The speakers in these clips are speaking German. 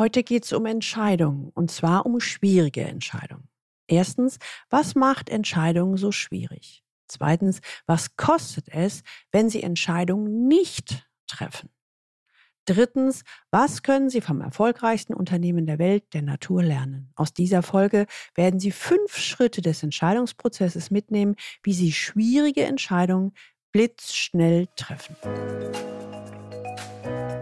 Heute geht es um Entscheidungen und zwar um schwierige Entscheidungen. Erstens, was macht Entscheidungen so schwierig? Zweitens, was kostet es, wenn Sie Entscheidungen nicht treffen? Drittens, was können Sie vom erfolgreichsten Unternehmen der Welt, der Natur, lernen? Aus dieser Folge werden Sie fünf Schritte des Entscheidungsprozesses mitnehmen, wie Sie schwierige Entscheidungen blitzschnell treffen.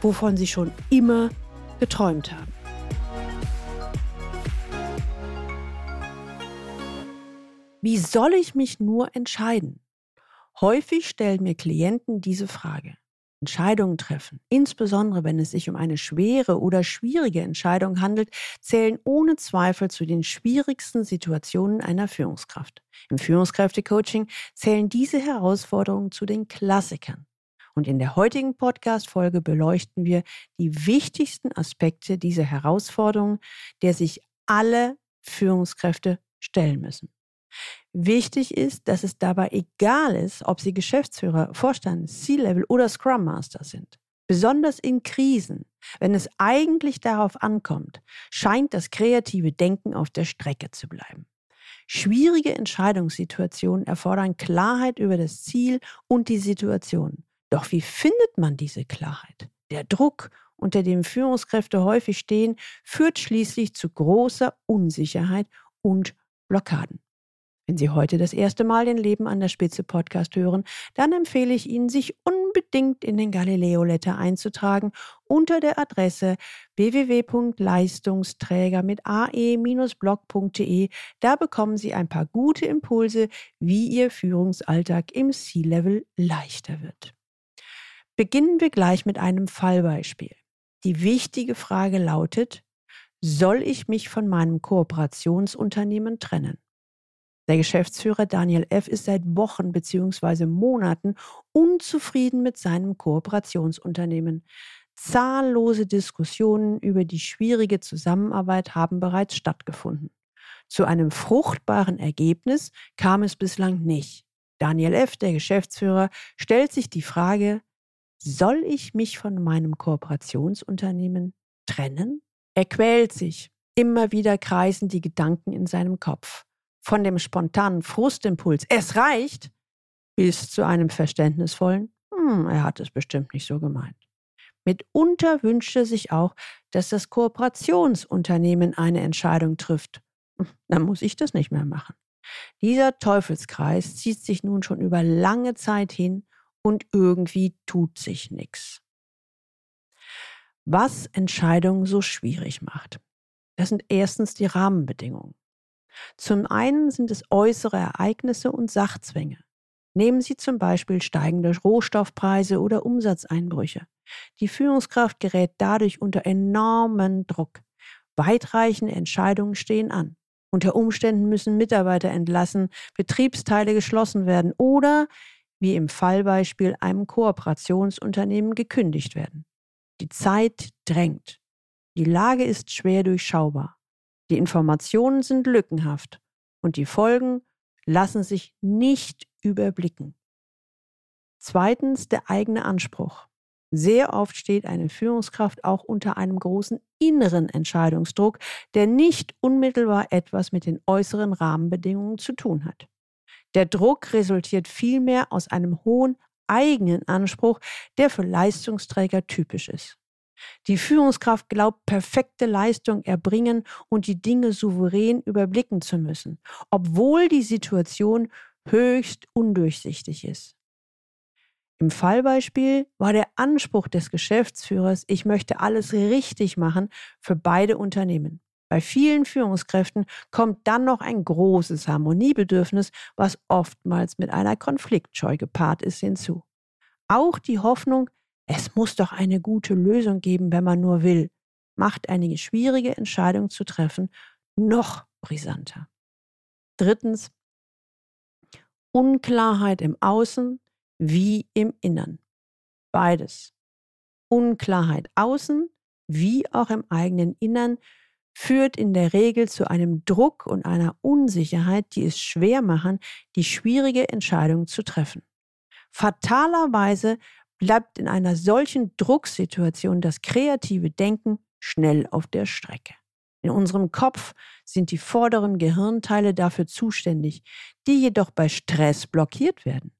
wovon sie schon immer geträumt haben. Wie soll ich mich nur entscheiden? Häufig stellen mir Klienten diese Frage. Entscheidungen treffen, insbesondere wenn es sich um eine schwere oder schwierige Entscheidung handelt, zählen ohne Zweifel zu den schwierigsten Situationen einer Führungskraft. Im Führungskräftecoaching zählen diese Herausforderungen zu den Klassikern. Und in der heutigen Podcast-Folge beleuchten wir die wichtigsten Aspekte dieser Herausforderung, der sich alle Führungskräfte stellen müssen. Wichtig ist, dass es dabei egal ist, ob Sie Geschäftsführer, Vorstand, C-Level oder Scrum Master sind. Besonders in Krisen, wenn es eigentlich darauf ankommt, scheint das kreative Denken auf der Strecke zu bleiben. Schwierige Entscheidungssituationen erfordern Klarheit über das Ziel und die Situation. Doch wie findet man diese Klarheit? Der Druck, unter dem Führungskräfte häufig stehen, führt schließlich zu großer Unsicherheit und Blockaden. Wenn Sie heute das erste Mal den Leben an der Spitze Podcast hören, dann empfehle ich Ihnen, sich unbedingt in den Galileo Letter einzutragen unter der Adresse www.leistungsträger mit ae-blog.de. Da bekommen Sie ein paar gute Impulse, wie Ihr Führungsalltag im C-Level leichter wird. Beginnen wir gleich mit einem Fallbeispiel. Die wichtige Frage lautet, soll ich mich von meinem Kooperationsunternehmen trennen? Der Geschäftsführer Daniel F. ist seit Wochen bzw. Monaten unzufrieden mit seinem Kooperationsunternehmen. Zahllose Diskussionen über die schwierige Zusammenarbeit haben bereits stattgefunden. Zu einem fruchtbaren Ergebnis kam es bislang nicht. Daniel F., der Geschäftsführer, stellt sich die Frage, soll ich mich von meinem Kooperationsunternehmen trennen? Er quält sich. Immer wieder kreisen die Gedanken in seinem Kopf. Von dem spontanen Frustimpuls, es reicht, bis zu einem verständnisvollen, hm, er hat es bestimmt nicht so gemeint. Mitunter wünscht er sich auch, dass das Kooperationsunternehmen eine Entscheidung trifft. Hm, dann muss ich das nicht mehr machen. Dieser Teufelskreis zieht sich nun schon über lange Zeit hin und irgendwie tut sich nichts. Was Entscheidungen so schwierig macht, das sind erstens die Rahmenbedingungen. Zum einen sind es äußere Ereignisse und Sachzwänge. Nehmen Sie zum Beispiel steigende Rohstoffpreise oder Umsatzeinbrüche. Die Führungskraft gerät dadurch unter enormen Druck. Weitreichende Entscheidungen stehen an. Unter Umständen müssen Mitarbeiter entlassen, Betriebsteile geschlossen werden oder wie im Fallbeispiel einem Kooperationsunternehmen gekündigt werden. Die Zeit drängt. Die Lage ist schwer durchschaubar. Die Informationen sind lückenhaft und die Folgen lassen sich nicht überblicken. Zweitens der eigene Anspruch. Sehr oft steht eine Führungskraft auch unter einem großen inneren Entscheidungsdruck, der nicht unmittelbar etwas mit den äußeren Rahmenbedingungen zu tun hat. Der Druck resultiert vielmehr aus einem hohen eigenen Anspruch, der für Leistungsträger typisch ist. Die Führungskraft glaubt, perfekte Leistung erbringen und die Dinge souverän überblicken zu müssen, obwohl die Situation höchst undurchsichtig ist. Im Fallbeispiel war der Anspruch des Geschäftsführers, ich möchte alles richtig machen, für beide Unternehmen. Bei vielen Führungskräften kommt dann noch ein großes Harmoniebedürfnis, was oftmals mit einer Konfliktscheu gepaart ist, hinzu. Auch die Hoffnung, es muss doch eine gute Lösung geben, wenn man nur will, macht eine schwierige Entscheidung zu treffen noch brisanter. Drittens, Unklarheit im Außen wie im Innern. Beides. Unklarheit außen wie auch im eigenen Innern führt in der Regel zu einem Druck und einer Unsicherheit, die es schwer machen, die schwierige Entscheidung zu treffen. Fatalerweise bleibt in einer solchen Drucksituation das kreative Denken schnell auf der Strecke. In unserem Kopf sind die vorderen Gehirnteile dafür zuständig, die jedoch bei Stress blockiert werden.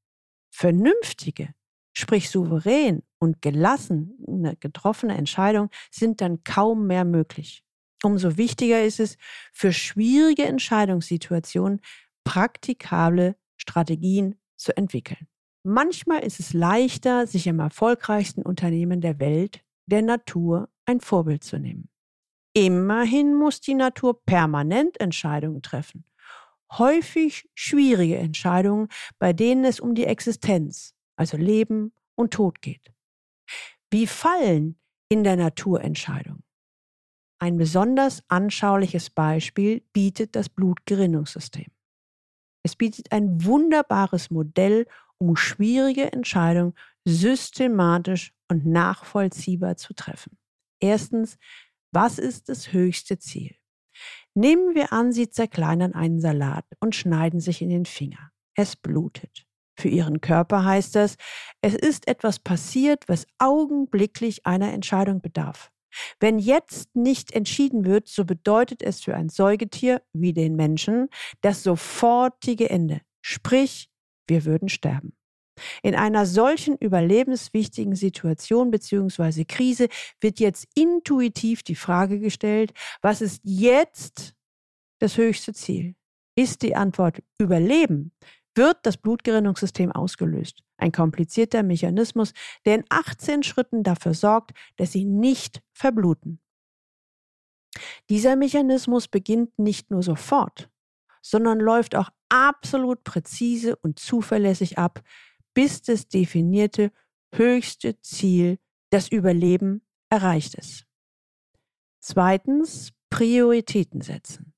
Vernünftige, sprich souverän und gelassen getroffene Entscheidungen sind dann kaum mehr möglich. Umso wichtiger ist es, für schwierige Entscheidungssituationen praktikable Strategien zu entwickeln. Manchmal ist es leichter, sich im erfolgreichsten Unternehmen der Welt, der Natur, ein Vorbild zu nehmen. Immerhin muss die Natur permanent Entscheidungen treffen. Häufig schwierige Entscheidungen, bei denen es um die Existenz, also Leben und Tod geht. Wie fallen in der Natur Entscheidungen? Ein besonders anschauliches Beispiel bietet das Blutgerinnungssystem. Es bietet ein wunderbares Modell, um schwierige Entscheidungen systematisch und nachvollziehbar zu treffen. Erstens, was ist das höchste Ziel? Nehmen wir an, Sie zerkleinern einen Salat und schneiden sich in den Finger. Es blutet. Für Ihren Körper heißt das, es ist etwas passiert, was augenblicklich einer Entscheidung bedarf. Wenn jetzt nicht entschieden wird, so bedeutet es für ein Säugetier wie den Menschen das sofortige Ende. Sprich, wir würden sterben. In einer solchen überlebenswichtigen Situation bzw. Krise wird jetzt intuitiv die Frage gestellt, was ist jetzt das höchste Ziel? Ist die Antwort Überleben, wird das Blutgerinnungssystem ausgelöst. Ein komplizierter Mechanismus, der in 18 Schritten dafür sorgt, dass sie nicht verbluten. Dieser Mechanismus beginnt nicht nur sofort, sondern läuft auch absolut präzise und zuverlässig ab, bis das definierte höchste Ziel, das Überleben, erreicht ist. Zweitens, Prioritäten setzen.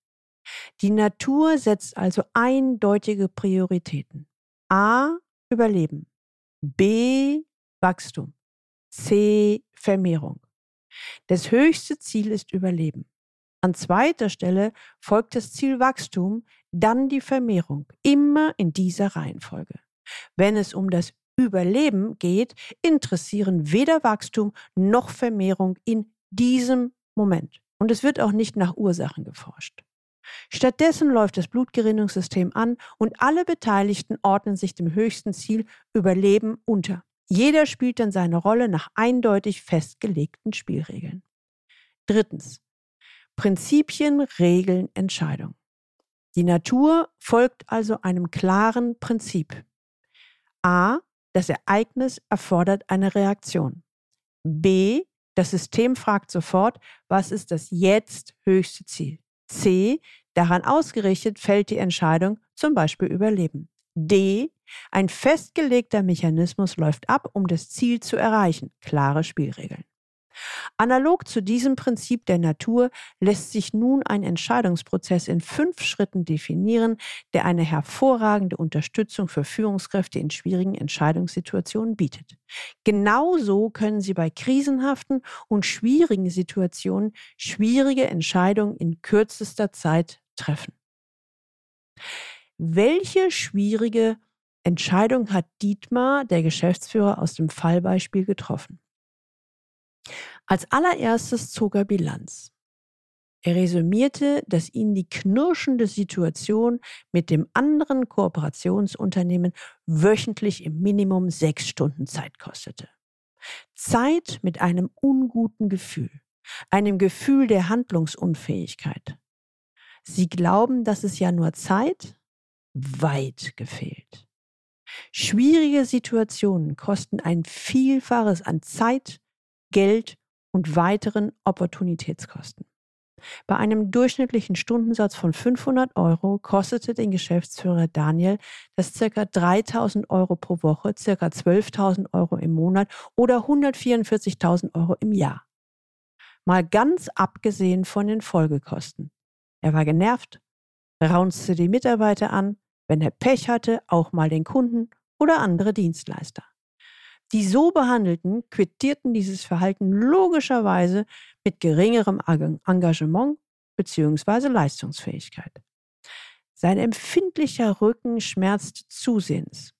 Die Natur setzt also eindeutige Prioritäten. A. Überleben. B. Wachstum. C. Vermehrung. Das höchste Ziel ist Überleben. An zweiter Stelle folgt das Ziel Wachstum, dann die Vermehrung, immer in dieser Reihenfolge. Wenn es um das Überleben geht, interessieren weder Wachstum noch Vermehrung in diesem Moment. Und es wird auch nicht nach Ursachen geforscht. Stattdessen läuft das Blutgerinnungssystem an und alle Beteiligten ordnen sich dem höchsten Ziel Überleben unter. Jeder spielt dann seine Rolle nach eindeutig festgelegten Spielregeln. Drittens. Prinzipien, Regeln, Entscheidung. Die Natur folgt also einem klaren Prinzip. A. Das Ereignis erfordert eine Reaktion. B. Das System fragt sofort, was ist das jetzt höchste Ziel? C. Daran ausgerichtet fällt die Entscheidung, zum Beispiel Überleben. D. Ein festgelegter Mechanismus läuft ab, um das Ziel zu erreichen. Klare Spielregeln. Analog zu diesem Prinzip der Natur lässt sich nun ein Entscheidungsprozess in fünf Schritten definieren, der eine hervorragende Unterstützung für Führungskräfte in schwierigen Entscheidungssituationen bietet. Genauso können Sie bei krisenhaften und schwierigen Situationen schwierige Entscheidungen in kürzester Zeit treffen. Welche schwierige Entscheidung hat Dietmar, der Geschäftsführer aus dem Fallbeispiel, getroffen? Als allererstes zog er Bilanz. Er resümierte, dass ihn die knirschende Situation mit dem anderen Kooperationsunternehmen wöchentlich im Minimum sechs Stunden Zeit kostete. Zeit mit einem unguten Gefühl, einem Gefühl der Handlungsunfähigkeit. Sie glauben, dass es ja nur Zeit? Weit gefehlt. Schwierige Situationen kosten ein Vielfaches an Zeit, Geld und weiteren Opportunitätskosten. Bei einem durchschnittlichen Stundensatz von 500 Euro kostete den Geschäftsführer Daniel das ca. 3000 Euro pro Woche, ca. 12.000 Euro im Monat oder 144.000 Euro im Jahr. mal ganz abgesehen von den Folgekosten. Er war genervt, raunzte die Mitarbeiter an, wenn er Pech hatte, auch mal den Kunden oder andere Dienstleister. Die so behandelten quittierten dieses Verhalten logischerweise mit geringerem Engagement bzw. Leistungsfähigkeit. Sein empfindlicher Rücken schmerzte zusehends.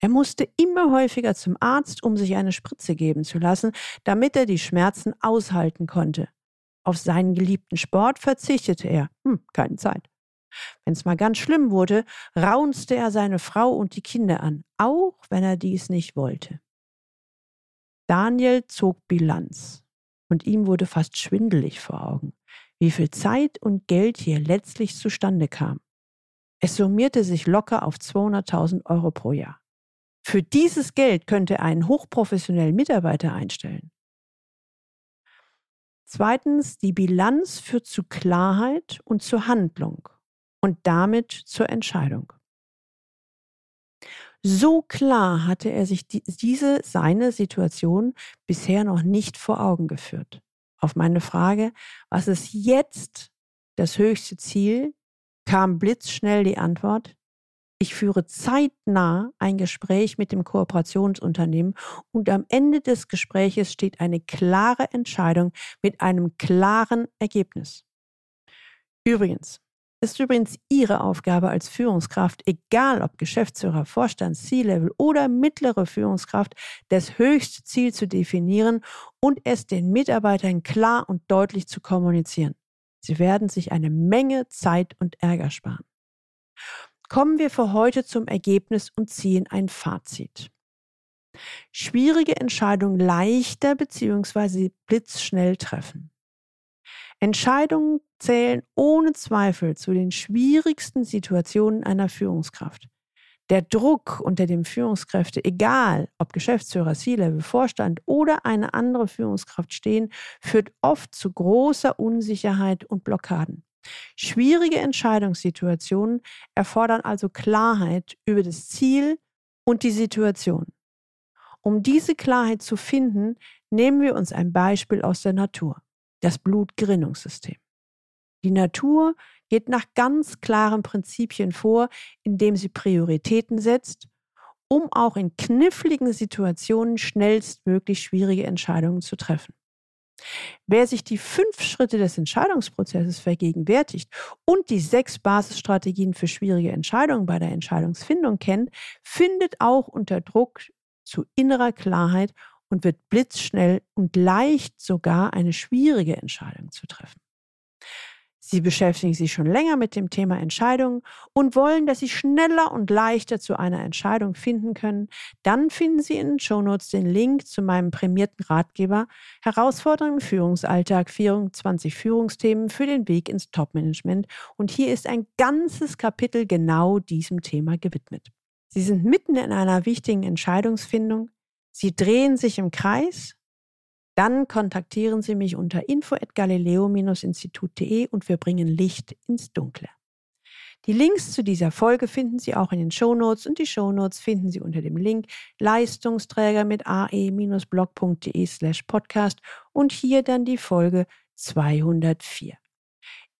Er musste immer häufiger zum Arzt, um sich eine Spritze geben zu lassen, damit er die Schmerzen aushalten konnte. Auf seinen geliebten Sport verzichtete er. Hm, keine Zeit. Wenn es mal ganz schlimm wurde, raunzte er seine Frau und die Kinder an, auch wenn er dies nicht wollte. Daniel zog Bilanz und ihm wurde fast schwindelig vor Augen, wie viel Zeit und Geld hier letztlich zustande kam. Es summierte sich locker auf 200.000 Euro pro Jahr. Für dieses Geld könnte er einen hochprofessionellen Mitarbeiter einstellen. Zweitens, die Bilanz führt zu Klarheit und zur Handlung und damit zur Entscheidung. So klar hatte er sich die, diese seine Situation bisher noch nicht vor Augen geführt. Auf meine Frage, was ist jetzt das höchste Ziel, kam blitzschnell die Antwort, ich führe zeitnah ein Gespräch mit dem Kooperationsunternehmen und am Ende des Gespräches steht eine klare Entscheidung mit einem klaren Ergebnis. Übrigens, ist übrigens Ihre Aufgabe als Führungskraft, egal ob Geschäftsführer, Vorstand, C-Level oder mittlere Führungskraft, das höchste Ziel zu definieren und es den Mitarbeitern klar und deutlich zu kommunizieren. Sie werden sich eine Menge Zeit und Ärger sparen. Kommen wir für heute zum Ergebnis und ziehen ein Fazit. Schwierige Entscheidungen leichter bzw. blitzschnell treffen. Entscheidungen zählen ohne Zweifel zu den schwierigsten Situationen einer Führungskraft. Der Druck unter dem Führungskräfte, egal ob Geschäftsführer, C-Level, Vorstand oder eine andere Führungskraft stehen, führt oft zu großer Unsicherheit und Blockaden. Schwierige Entscheidungssituationen erfordern also Klarheit über das Ziel und die Situation. Um diese Klarheit zu finden, nehmen wir uns ein Beispiel aus der Natur, das Blutgerinnungssystem. Die Natur geht nach ganz klaren Prinzipien vor, indem sie Prioritäten setzt, um auch in kniffligen Situationen schnellstmöglich schwierige Entscheidungen zu treffen. Wer sich die fünf Schritte des Entscheidungsprozesses vergegenwärtigt und die sechs Basisstrategien für schwierige Entscheidungen bei der Entscheidungsfindung kennt, findet auch unter Druck zu innerer Klarheit und wird blitzschnell und leicht sogar eine schwierige Entscheidung zu treffen. Sie beschäftigen sich schon länger mit dem Thema Entscheidungen und wollen, dass Sie schneller und leichter zu einer Entscheidung finden können, dann finden Sie in den Shownotes den Link zu meinem prämierten Ratgeber Herausforderungen im Führungsalltag 24 Führungsthemen für den Weg ins Topmanagement und hier ist ein ganzes Kapitel genau diesem Thema gewidmet. Sie sind mitten in einer wichtigen Entscheidungsfindung. Sie drehen sich im Kreis dann kontaktieren Sie mich unter info@galileo-institut.de und wir bringen Licht ins Dunkle. Die Links zu dieser Folge finden Sie auch in den Shownotes und die Shownotes finden Sie unter dem Link Leistungsträger mit ae-blog.de slash podcast und hier dann die Folge 204.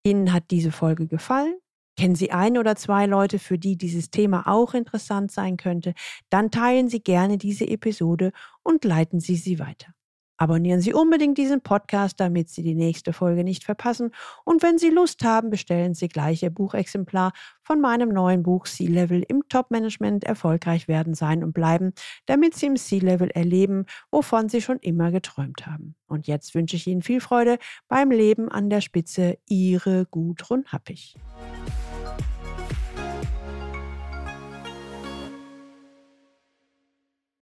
Ihnen hat diese Folge gefallen? Kennen Sie ein oder zwei Leute, für die dieses Thema auch interessant sein könnte? Dann teilen Sie gerne diese Episode und leiten Sie sie weiter. Abonnieren Sie unbedingt diesen Podcast, damit Sie die nächste Folge nicht verpassen. Und wenn Sie Lust haben, bestellen Sie gleich Ihr Buchexemplar von meinem neuen Buch C-Level im Top-Management erfolgreich werden, sein und bleiben, damit Sie im C-Level erleben, wovon Sie schon immer geträumt haben. Und jetzt wünsche ich Ihnen viel Freude beim Leben an der Spitze. Ihre Gudrun Happig.